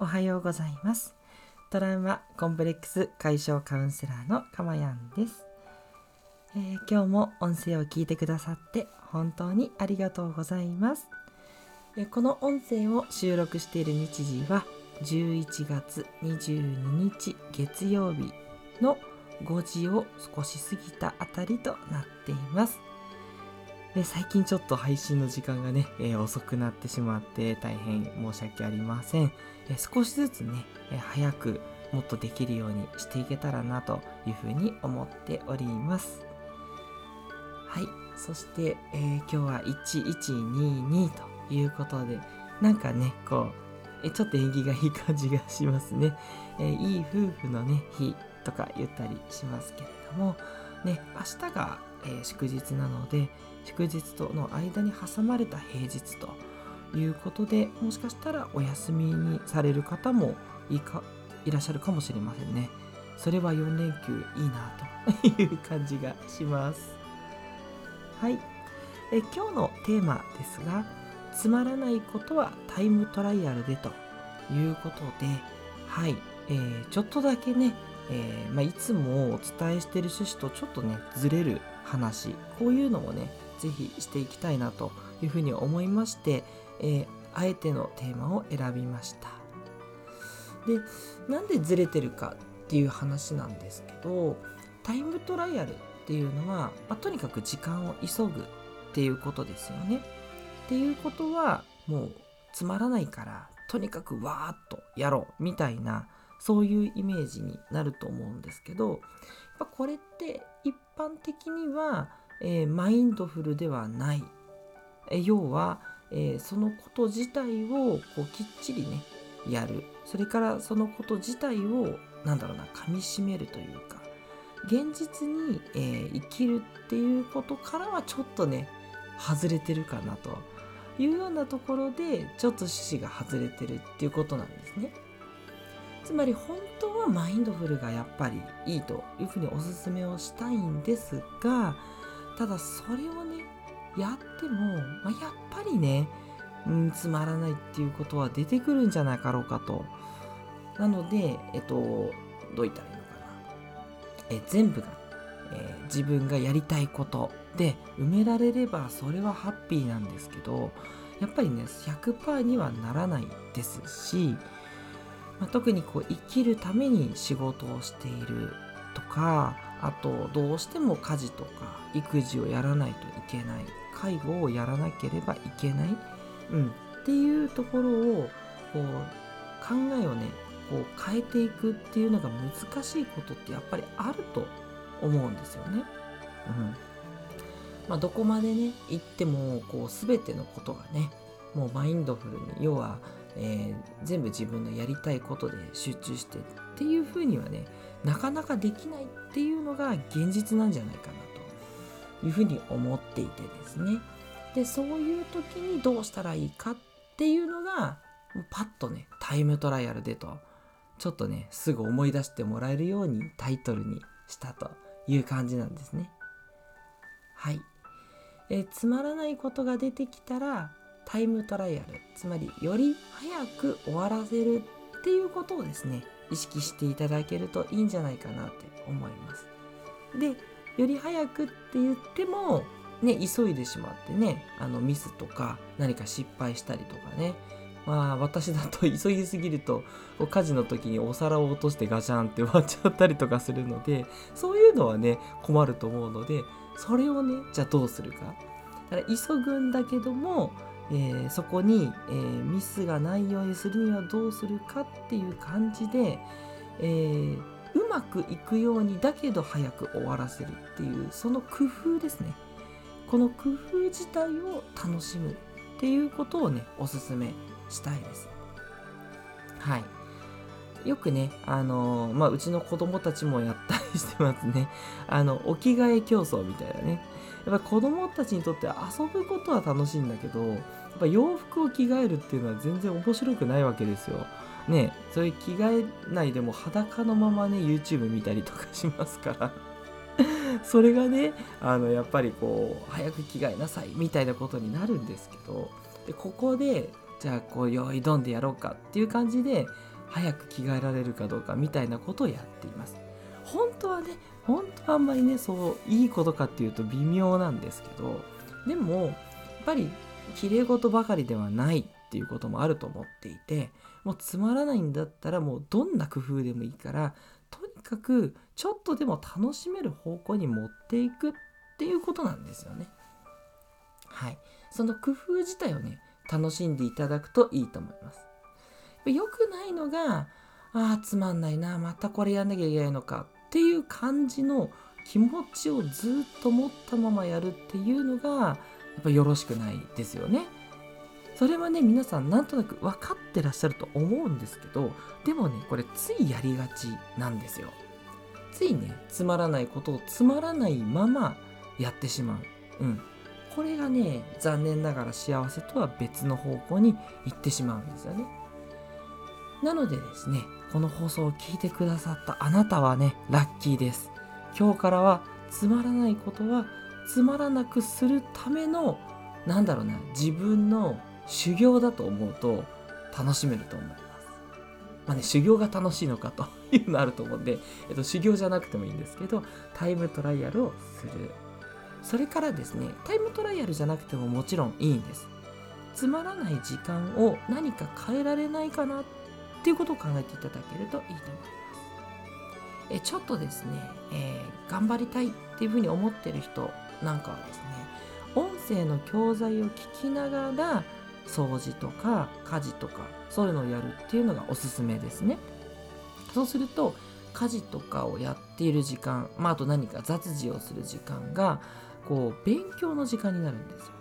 おはようございます。トラウマコンプレックス解消カウンセラーのかまやんです、えー、今日も音声を聞いてくださって本当にありがとうございます、えー、この音声を収録している日時は11月22日月曜日の5時を少し過ぎたあたりとなっています。で最近ちょっと配信の時間がね、え、遅くなってしまって大変申し訳ありません。え、少しずつね、え、早くもっとできるようにしていけたらなというふうに思っております。はい。そして、え今日は1122ということで、なんかね、こう、えちょっと縁起がいい感じがしますね。えいい夫婦のね、日とか言ったりしますけれども、ね、明日が、え祝日なので、祝日との間に挟まれた平日ということでもしかしたらお休みにされる方もいかいらっしゃるかもしれませんね。それは4連休いいなという感じがします。はい。え今日のテーマですがつまらないことはタイムトライアルでということではい、えー、ちょっとだけね、えー、まあ、いつもお伝えしてる趣旨とちょっとねずれる話こういうのもねぜひしていきたいなというふうに思いまして、えー、あえてのテーマを選びました。でなんでずれてるかっていう話なんですけどタイムトライアルっていうのは、まあ、とにかく時間を急ぐっていうことですよね。っていうことはもうつまらないからとにかくわーっとやろうみたいなそういうイメージになると思うんですけどこれって一般的にはえー、マインドフルではない、えー、要は、えー、そのこと自体をこうきっちりねやる。それからそのこと自体をなんだろうな噛みしめるというか現実に、え生きるっていうことからはちょっとね外れてるかなと。いうようなところでちょっと趣旨が外れてるっていうことなんですね。つまり本当はマインドフルがやっぱりいいというふうにおすすめをしたいんですがただそれをねやっても、まあ、やっぱりね、うん、つまらないっていうことは出てくるんじゃなかろうかと。なのでえっとどう言ったらいいのかな。え全部が、えー、自分がやりたいことで埋められればそれはハッピーなんですけどやっぱりね100%にはならないですし、まあ、特にこう生きるために仕事をしているとかあとどうしても家事とか育児をやらないといけない介護をやらなければいけない、うん、っていうところをこう考えをねこう変えていくっていうのが難しいことってやっぱりあると思うんですよね。うんまあ、どこまでね行ってもこう全てのことがねもうマインドフルに要は、えー、全部自分のやりたいことで集中してっていうふうにはねなかなかできないっていうのが現実なんじゃないかなというふうに思っていてですね。でそういう時にどうしたらいいかっていうのがパッとねタイムトライアルでとちょっとねすぐ思い出してもらえるようにタイトルにしたという感じなんですね。はい。えつまらないことが出てきたらタイムトライアルつまりより早く終わらせるっていうことをですね意識していただけるといいんじゃないかなって思います。でより早くって言ってもね急いでしまってねあのミスとか何か失敗したりとかねまあ私だと 急ぎすぎると家事の時にお皿を落としてガチャンって割っちゃったりとかするのでそういうのはね困ると思うのでそれをねじゃあどうするかだから急ぐんだけどもえー、そこに、えー、ミスがないようにするにはどうするかっていう感じで、えー、うまくいくようにだけど早く終わらせるっていうその工夫ですねこの工夫自体を楽しむっていうことをねおすすめしたいですはいよくね、あの、まあ、うちの子供たちもやったりしてますね。あの、お着替え競争みたいなね。やっぱ子供たちにとって遊ぶことは楽しいんだけど、っぱ洋服を着替えるっていうのは全然面白くないわけですよ。ねそういう着替えないでも裸のままね、YouTube 見たりとかしますから。それがね、あの、やっぱりこう、早く着替えなさいみたいなことになるんですけど、でここでじゃあこうよいどんでやろうかっていう感じで早く着替えられるかどうかみたいなことをやっています。本当はね本当はあんまりねそういいことかっていうと微妙なんですけど。でもやっぱり綺麗事ばかりではないっていうこともあると思っていてもうつまらないんだったらもうどんな工夫でもいいからとにかくちょっとでも楽しめる方向に持っていくっていうことなんですよね。はい。その工夫自体をね、楽しんでいただくといいと思います。良くないのが、ああ、つまんないな、またこれやんなきゃいけないのかっていう感じの気持ちをずっと持ったままやるっていうのが、っぱよろしくないですよね。それはね、皆さんなんとなく分かってらっしゃると思うんですけど、でもね、これついやりがちなんですよ。ついね、つまらないことをつまらないままやってしまう。うん。これがね、残念ながら幸せとは別の方向に行ってしまうんですよね。なのでですね、この放送を聞いてくださったあなたはね、ラッキーです。今日からはつまらないことはつまらなくするための、なんだろうな、自分の修行だと思うと楽しめると思います。まあね、修行が楽しいのかと いうのあると思うんで、えっと、修行じゃなくてもいいんですけど、タイムトライアルをする。それからですね、タイムトライアルじゃなくてももちろんいいんです。つまらない時間を何か変えられないかなっていうことを考えていただけるといいと思います。えちょっとですね、えー、頑張りたいっていうふうに思ってる人なんかはですね、音声の教材を聞きながら掃除とか家事とかそういうのをやるっていうのがおすすめですね。そうすると家事とかをやっている時間、まあ、あと何か雑事をする時間がこう勉強の時間になるんですよ。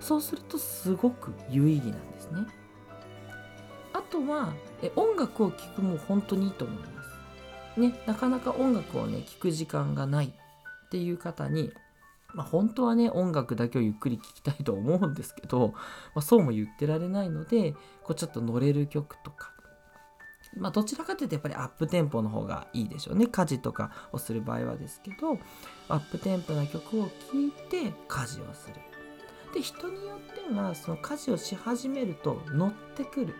そうするとすごく有意義なんですね。あとはえ音楽を聴くも本当にいいと思います。ねなかなか音楽をね聴く時間がないっていう方にまあ、本当はね音楽だけをゆっくり聴きたいと思うんですけど、まあ、そうも言ってられないのでこうちょっと乗れる曲とか。まあ、どちらかというとやっぱりアップテンポの方がいいでしょうね。家事とかをする場合はですけどアップテンポな曲を聴いて家事をする。で人によってはその家事をし始めると乗ってくる。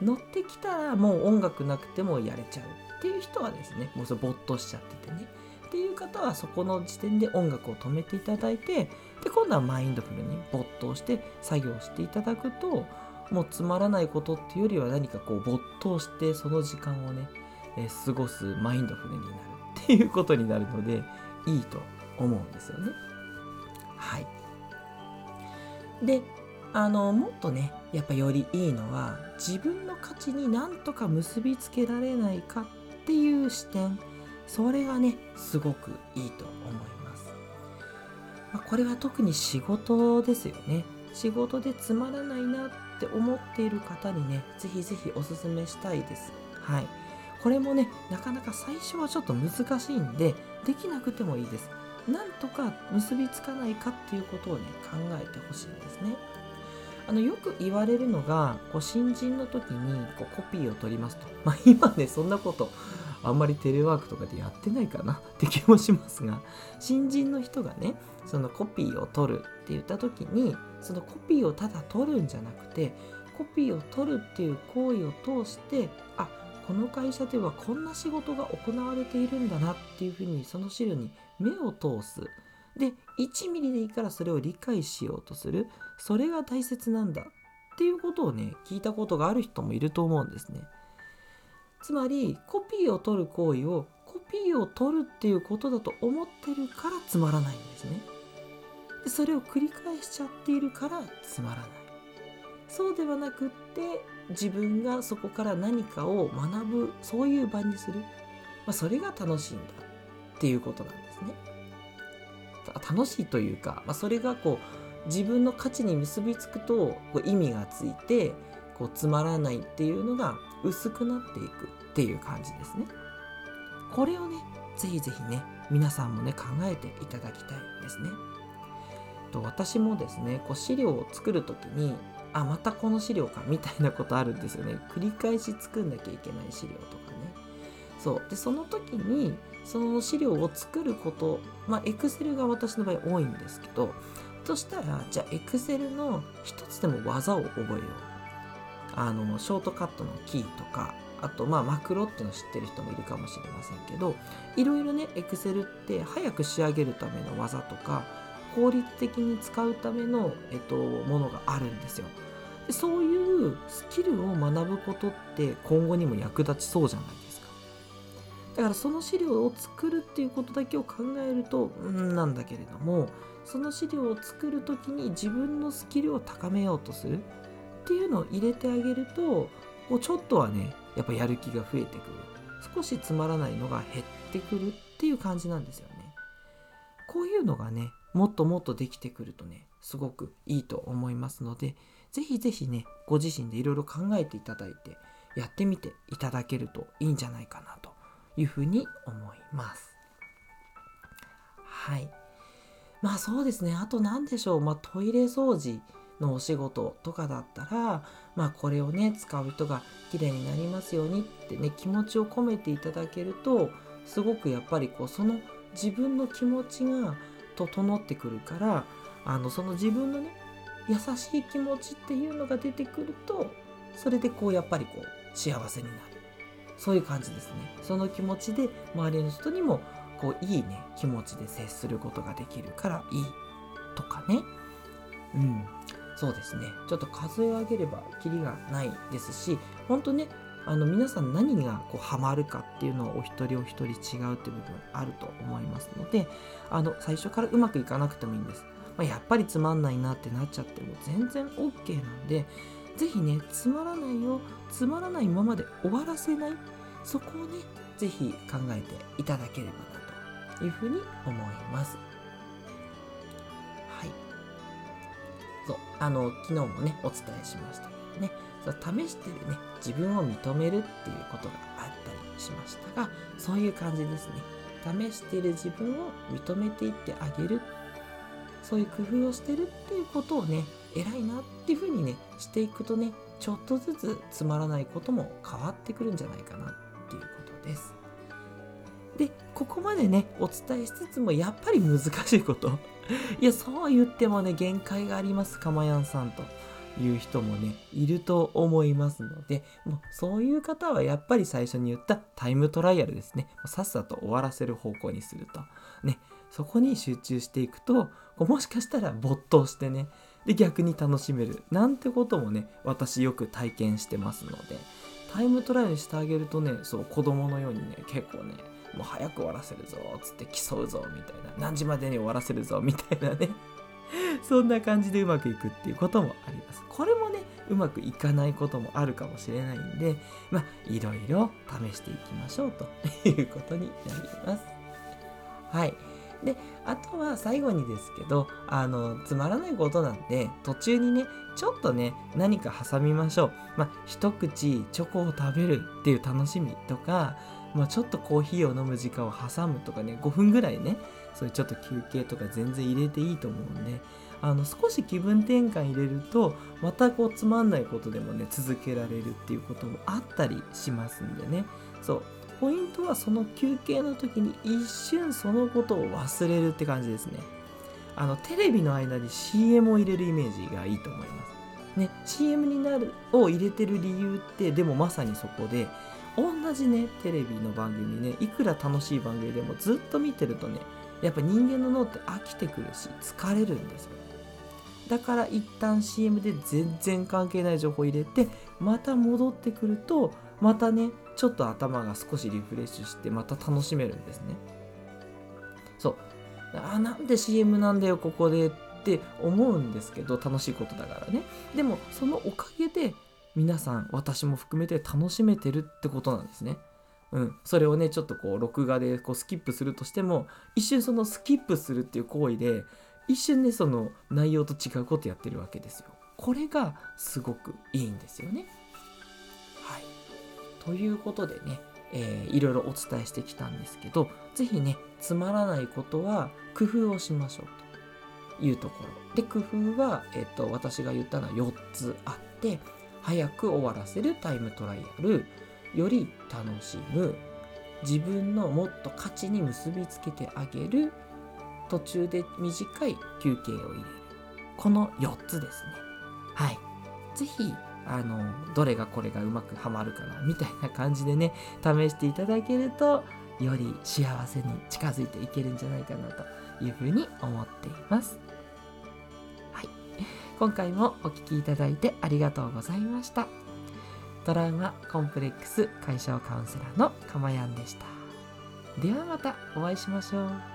乗ってきたらもう音楽なくてもやれちゃうっていう人はですねもうそれ没頭しちゃっててね。っていう方はそこの時点で音楽を止めていただいてで今度はマインドフルに没頭して作業していただくともうつまらないことっていうよりは何かこう没頭してその時間をね、え、過ごすマインドフルになるっていうことになるのでいいと思うんですよね。はい。であのもっとねやっぱよりいいのは自分の価値になんとか結びつけられないかっていう視点それがねすごくいいと思います。まあ、これは特に仕事ですよね。仕事でつまらないなって思っている方にね、ぜひぜひおすすめしたいです。はい。これもね、なかなか最初はちょっと難しいんで、できなくてもいいです。なんとか結びつかないかっていうことをね、考えてほしいんですね。あのよく言われるのがこう新人の時にこうコピーを取りますと、まあ、今ねそんなことあんまりテレワークとかでやってないかな。って気もしますが新人の人がねそのコピーを取るって言った時にそのコピーをただ取るんじゃなくてコピーを取るっていう行為を通してあこの会社ではこんな仕事が行われているんだなっていうふうにその資料に目を通す。で1ミリでいいからそれを理解しようとする。それが大切なんだっていうことをね聞いたことがある人もいると思うんですね。つまりコピーを取る行為をコピーを取るっていうことだと思ってるからつまらないんですね。でそれを繰り返しちゃっているからつまらない。そうではなくって自分がそこから何かを学ぶそういう場にする、まあ、それが楽しいんだっていうことなんですね。楽しいというか、まあ、それがこう自分の価値に結びつくとこう意味がついてこうつまらないっていうのが薄くなっていくっていう感じですね。これをねぜひぜひね皆さんもね考えていただきたいですね。と私もですねこう資料を作る時にあまたこの資料かみたいなことあるんですよね。繰り返し作んなきゃいけない資料とかね。そう。でその時にその資料を作ることまあ Excel が私の場合多いんですけどそしたらじゃあ Excel の一つでも技を覚えよう。あのショートカットのキーとかあとまあマクロっていうの知ってる人もいるかもしれませんけどいろいろね Excel って早く仕上げるための技とか効率的に使うための、えっと、ものがあるんですよ。でそういうスキルを学ぶことって今後にも役立ちそうじゃないですか。だからその資料を作るっていうことだけを考えるとうんなんだけれどもその資料を作る時に自分のスキルを高めようとするっていうのを入れてあげるともうちょっとはねやっぱやる気が増えてくる。少しつまらないのが減ってくるっていう感じなんですよね。こういうのがねもっともっとできてくるとねすごくいいと思いますのでぜひぜひねご自身でいろいろ考えていただいてやってみていただけるといいんじゃないかなというふうに思います。はい。まあそうですね。あと何でしょう。まあトイレ掃除のお仕事とかだったらまあこれをね使う人が綺麗になりますようにってね気持ちを込めていただけるとすごくやっぱりこうその自分の気持ちが整ってくるからあのその自分のね優しい気持ちっていうのが出てくるとそれでこうやっぱりこう幸せになる。そういう感じですね。その気持ちで周りの人にもこういいね気持ちで接することができるからいいとかね。うん。そうですね。ちょっと数え上げればキリがないですし本当ねあの皆さん何がこうハマるかっていうのはお一人お一人違うっていう部分あると思いますのであの最初からうまくいかなくてもいいんです、まあ、やっぱりつまんないなってなっちゃっても全然 OK なんで是非ねつまらないよつまらないままで終わらせないそこをね是非考えていただければなというふうに思います。そうあの昨日もねお伝えしましたけどね試してるね自分を認めるっていうことがあったりしましたがそういう感じですね。試してる自分を認めていってあげる。そういう工夫をしてるっていうことをね偉いなっていうふうにねしていくとねちょっとずつつまらないことも変わってくるんじゃないかなっていうことです。でここまでねお伝えしつつもやっぱり難しいこと。いやそう言ってもね限界がありますかまやんさんという人もねいると思いますのでもうそういう方はやっぱり最初に言ったタイムトライアルですね。さっさと終わらせる方向にすると。ねそこに集中していくともしかしたら没頭してねで逆に楽しめるなんてこともね私よく体験してますのでタイムトライアルしてあげるとねそう子供のようにね結構ねもう早く終わらせるぞっつって競うぞみたいな何時までに終わらせるぞみたいなね そんな感じでうまくいくっていうこともあります。これもね、うまくいかないこともあるかもしれないんで、まあ、いろいろ試していきましょうということになります。はい。で、あとは最後にですけど、あの、つまらないことなんで、途中にね、ちょっとね、何か挟みましょう。まあ、一口チョコを食べるっていう楽しみとか、まあ、ちょっとコーヒーを飲む時間を挟むとかね、5分ぐらいね、そういうちょっと休憩とか全然入れていいと思うんであの少し気分転換入れるとまたこうつまんないことでもね続けられるっていうこともあったりしますんでね。そうポイントはその休憩の時に一瞬そのことを忘れるって感じですね。あのテレビの間に CM を入れるイメージがいいと思います。ね CM になるを入れてる理由ってでもまさにそこで同じねテレビの番組ねいくら楽しい番組でもずっと見てるとねやっぱ人間の脳って飽きてくるし疲れるんですよ。だから一旦 CM で全然関係ない情報入れてまた戻ってくるとまたねちょっと頭が少しリフレッシュしてまた楽しめるんですね。そう。あなんで CM なんだよここでって思うんですけど楽しいことだからね。でもそのおかげで皆さん私も含めて楽しめてるってことなんですねうん、それをねちょっとこう録画でこうスキップするとしても一瞬そのスキップするっていう行為で一瞬ねその内容と違うことやってるわけですよ。これがすごくいいんですよね。はい。ということでね、えー、いろいろお伝えしてきたんですけど是非ねつまらないことは工夫をしましょうというところ。で工夫は、えーと私が言ったのは4つあって早く終わらせるタイムトライアルより楽しむ。自分のもっと価値に結びつけてあげる途中で短い休憩を入れる。この4つですね。はい。是非あのどれがこれがうまくはまるかなみたいな感じでね試していただけるとより幸せに近づいていけるんじゃないかなというふうに思っています。今回もお聴きいただいてありがとうございました。トラウマコンプレックス解消カウンセラーのかまやんでした。ではまたお会いしましょう。